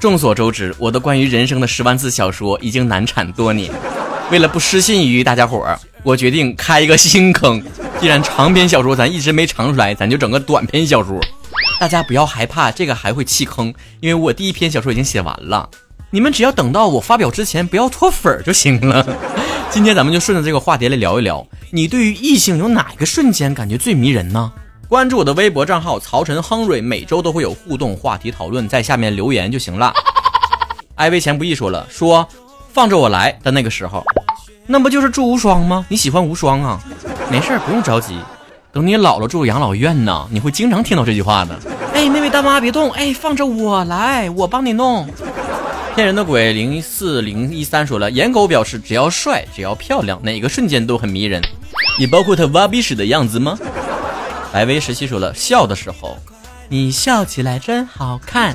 众所周知，我的关于人生的十万字小说已经难产多年。为了不失信于大家伙儿，我决定开一个新坑。既然长篇小说咱一直没尝出来，咱就整个短篇小说。大家不要害怕，这个还会弃坑，因为我第一篇小说已经写完了。你们只要等到我发表之前不要脱粉儿就行了。今天咱们就顺着这个话题来聊一聊，你对于异性有哪个瞬间感觉最迷人呢？关注我的微博账号曹晨亨瑞，每周都会有互动话题讨论，在下面留言就行了。艾薇钱不易说了，说放着我来的那个时候，那不就是住无双吗？你喜欢无双啊？没事儿，不用着急，等你老了住养老院呢，你会经常听到这句话的。哎，妹妹大妈别动，哎，放着我来，我帮你弄。骗人的鬼零四零一三说了，颜狗表示只要帅，只要漂亮，哪个瞬间都很迷人。你包括他挖鼻屎的样子吗？白薇十七说了，笑的时候，你笑起来真好看。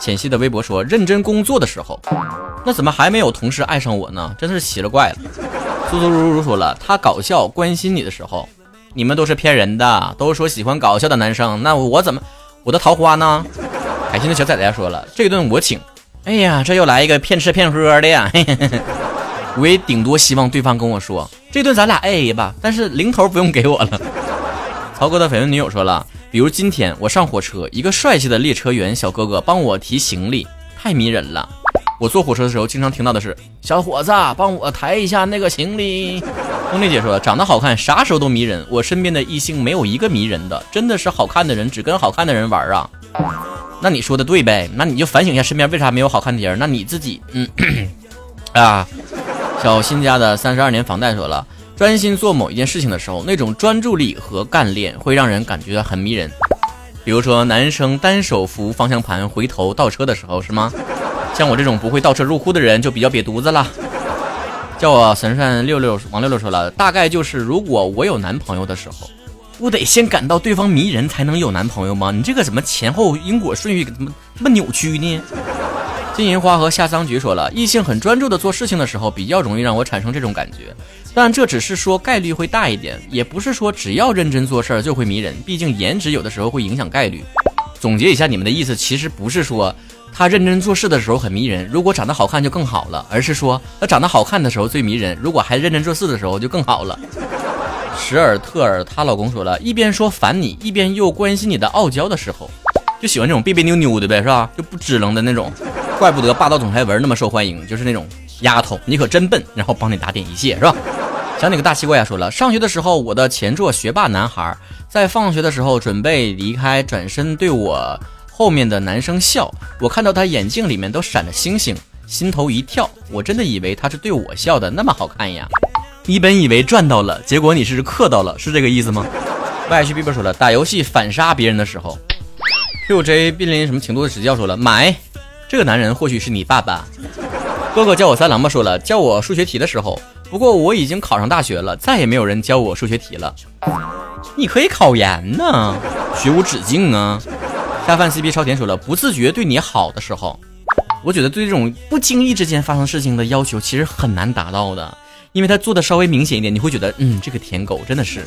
浅汐的微博说，认真工作的时候，那怎么还没有同事爱上我呢？真的是奇了怪了。苏苏如如说了，他搞笑关心你的时候，你们都是骗人的，都说喜欢搞笑的男生，那我怎么我的桃花呢？海心的小崽崽说了，这顿我请。哎呀，这又来一个骗吃骗喝的呀！嘿嘿嘿我也顶多希望对方跟我说，这顿咱俩 A A 吧，但是零头不用给我了。曹哥的绯闻女友说了，比如今天我上火车，一个帅气的列车员小哥哥帮我提行李，太迷人了。我坐火车的时候，经常听到的是小伙子帮我抬一下那个行李。钟丽姐说，长得好看啥时候都迷人，我身边的异性没有一个迷人的，真的是好看的人只跟好看的人玩啊。那你说的对呗？那你就反省一下身边为啥没有好看的人？那你自己，嗯 啊，小新家的三十二年房贷说了，专心做某一件事情的时候，那种专注力和干练会让人感觉很迷人。比如说男生单手扶方向盘回头倒车的时候，是吗？像我这种不会倒车入库的人就比较瘪犊子了。叫我神神六六王六六说了，大概就是如果我有男朋友的时候。不得先感到对方迷人才能有男朋友吗？你这个怎么前后因果顺序怎么这么扭曲呢？金银花和夏桑菊说了，异性很专注的做事情的时候，比较容易让我产生这种感觉，但这只是说概率会大一点，也不是说只要认真做事儿就会迷人。毕竟颜值有的时候会影响概率。总结一下你们的意思，其实不是说他认真做事的时候很迷人，如果长得好看就更好了，而是说他长得好看的时候最迷人，如果还认真做事的时候就更好了。史尔特尔，她老公说了一边说烦你，一边又关心你的傲娇的时候，就喜欢这种别别扭扭的呗，是吧？就不支棱的那种，怪不得霸道总裁文那么受欢迎，就是那种丫头，你可真笨，然后帮你打点一切，是吧？想你个大西瓜呀！说了，上学的时候，我的前座学霸男孩在放学的时候准备离开，转身对我后面的男生笑，我看到他眼睛里面都闪着星星，心头一跳，我真的以为他是对我笑的，那么好看呀。你本以为赚到了，结果你是氪到了，是这个意思吗？Y H B 说了，打游戏反杀别人的时候，Q J 濒临什么程度的指教说了，买这个男人或许是你爸爸。哥哥叫我三郎吧，说了教我数学题的时候，不过我已经考上大学了，再也没有人教我数学题了。你可以考研呢，学无止境啊。下饭 CP 超甜说了，不自觉对你好的时候，我觉得对这种不经意之间发生事情的要求其实很难达到的。因为他做的稍微明显一点，你会觉得，嗯，这个舔狗真的是，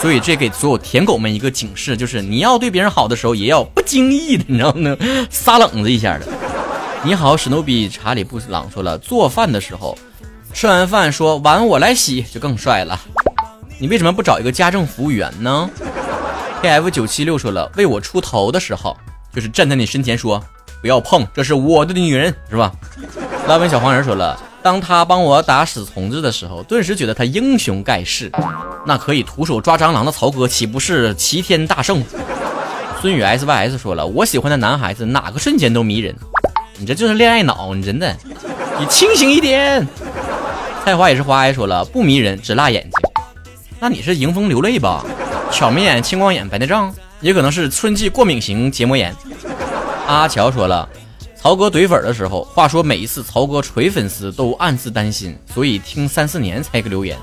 所以这给所有舔狗们一个警示，就是你要对别人好的时候，也要不经意的，你知道吗？撒冷子一下的。你好，史努比查理布朗说了，做饭的时候，吃完饭说碗我来洗就更帅了。你为什么不找一个家政服务员呢？K F 九七六说了，为我出头的时候，就是站在你身前说不要碰，这是我的女人，是吧？拉文小黄人说了。当他帮我打死虫子的时候，顿时觉得他英雄盖世。那可以徒手抓蟑螂的曹哥，岂不是齐天大圣？孙宇 S Y S 说了，我喜欢的男孩子哪个瞬间都迷人。你这就是恋爱脑，你真的，你清醒一点。菜花也是花爱说了，不迷人，只辣眼睛。那你是迎风流泪吧？巧眉眼、青光眼、白内障，也可能是春季过敏型结膜炎。阿乔说了。曹哥怼粉的时候，话说每一次曹哥锤粉丝都暗自担心，所以听三四年才个留言。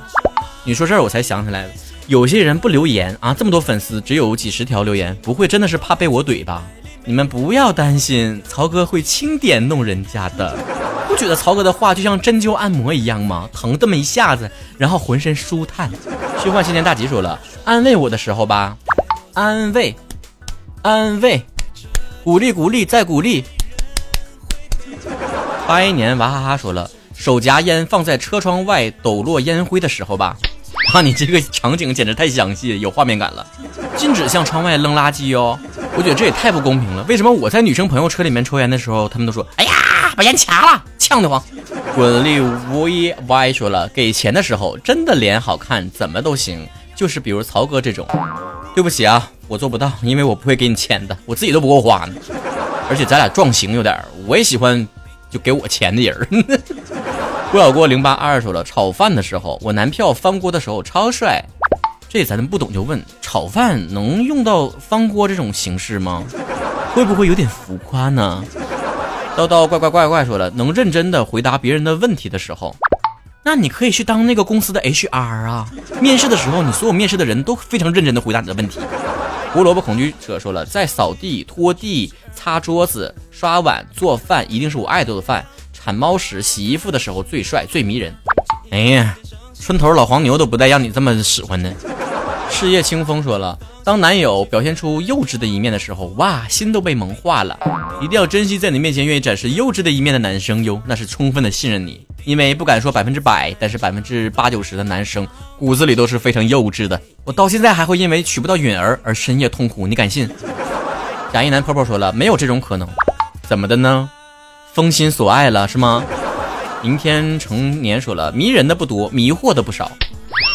你说这儿我才想起来，有些人不留言啊，这么多粉丝只有几十条留言，不会真的是怕被我怼吧？你们不要担心，曹哥会轻点弄人家的。不觉得曹哥的话就像针灸按摩一样吗？疼这么一下子，然后浑身舒坦。虚幻青年大吉说了，安慰我的时候吧，安慰，安慰，鼓励鼓励再鼓励。八一年娃哈哈说了，手夹烟放在车窗外抖落烟灰的时候吧。啊，你这个场景简直太详细，有画面感了。禁止向窗外扔垃圾哦。我觉得这也太不公平了。为什么我在女生朋友车里面抽烟的时候，他们都说：“哎呀，把烟掐了，呛得慌。”滚力 V Y 说了，给钱的时候真的脸好看怎么都行，就是比如曹哥这种。对不起啊，我做不到，因为我不会给你钱的，我自己都不够花呢。而且咱俩撞型有点，我也喜欢就给我钱的人。郭小郭零八二说了，炒饭的时候，我男票翻锅的时候超帅。这咱不懂就问，炒饭能用到翻锅这种形式吗？会不会有点浮夸呢？叨叨怪怪怪怪说了，能认真的回答别人的问题的时候，那你可以去当那个公司的 HR 啊。面试的时候，你所有面试的人都非常认真的回答你的问题。胡萝卜恐惧者说了，在扫地、拖地、擦桌子、刷碗、做饭，一定是我爱做的饭。铲猫屎、洗衣服的时候最帅、最迷人。哎呀，村头老黄牛都不带让你这么使唤的。事业清风说了，当男友表现出幼稚的一面的时候，哇，心都被萌化了。一定要珍惜在你面前愿意展示幼稚的一面的男生哟，那是充分的信任你。因为不敢说百分之百，但是百分之八九十的男生骨子里都是非常幼稚的。我到现在还会因为娶不到允儿而深夜痛苦，你敢信？假一男泡泡说了，没有这种可能。怎么的呢？封心所爱了是吗？明天成年说了，迷人的不多，迷惑的不少。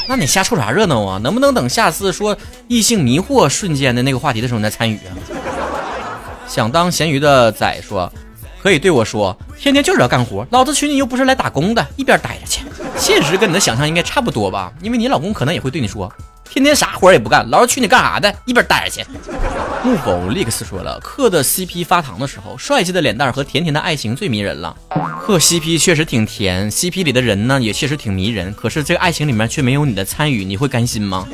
那你瞎凑啥热闹啊？能不能等下次说异性迷惑瞬间的那个话题的时候你再参与啊？想当咸鱼的仔说，可以对我说，天天就是要干活，老子娶你又不是来打工的，一边待着去。现实跟你的想象应该差不多吧？因为你老公可能也会对你说。天天啥活也不干，老子娶你干啥的？一边待着去。木否利克斯说了，磕的 CP 发糖的时候，帅气的脸蛋和甜甜的爱情最迷人了。磕 CP 确实挺甜，CP 里的人呢也确实挺迷人，可是这个爱情里面却没有你的参与，你会甘心吗？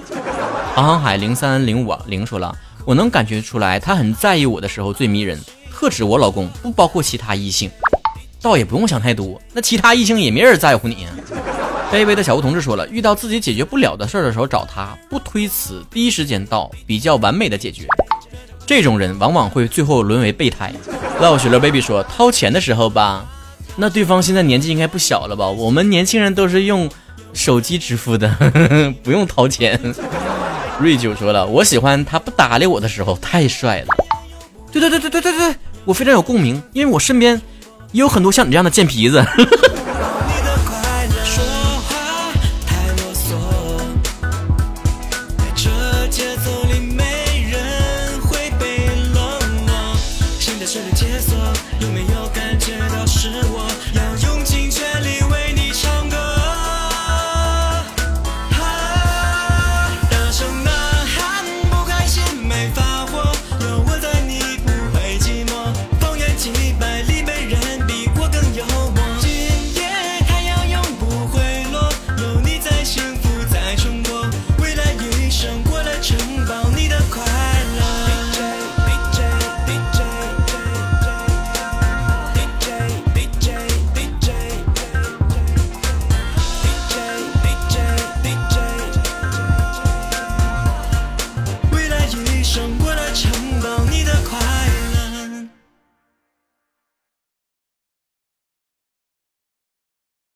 航航海零三零五零说了，我能感觉出来，他很在意我的时候最迷人，特指我老公，不包括其他异性。倒也不用想太多，那其他异性也没人在乎你。卑微的小吴同志说了，遇到自己解决不了的事儿的时候找他，不推辞，第一时间到，比较完美的解决。这种人往往会最后沦为备胎。老雪乐 baby 说，掏钱的时候吧，那对方现在年纪应该不小了吧？我们年轻人都是用手机支付的，不用掏钱。瑞九说了，我喜欢他不搭理我的时候，太帅了。对对对对对对对，我非常有共鸣，因为我身边也有很多像你这样的贱皮子。解锁，有没有感觉到是我要？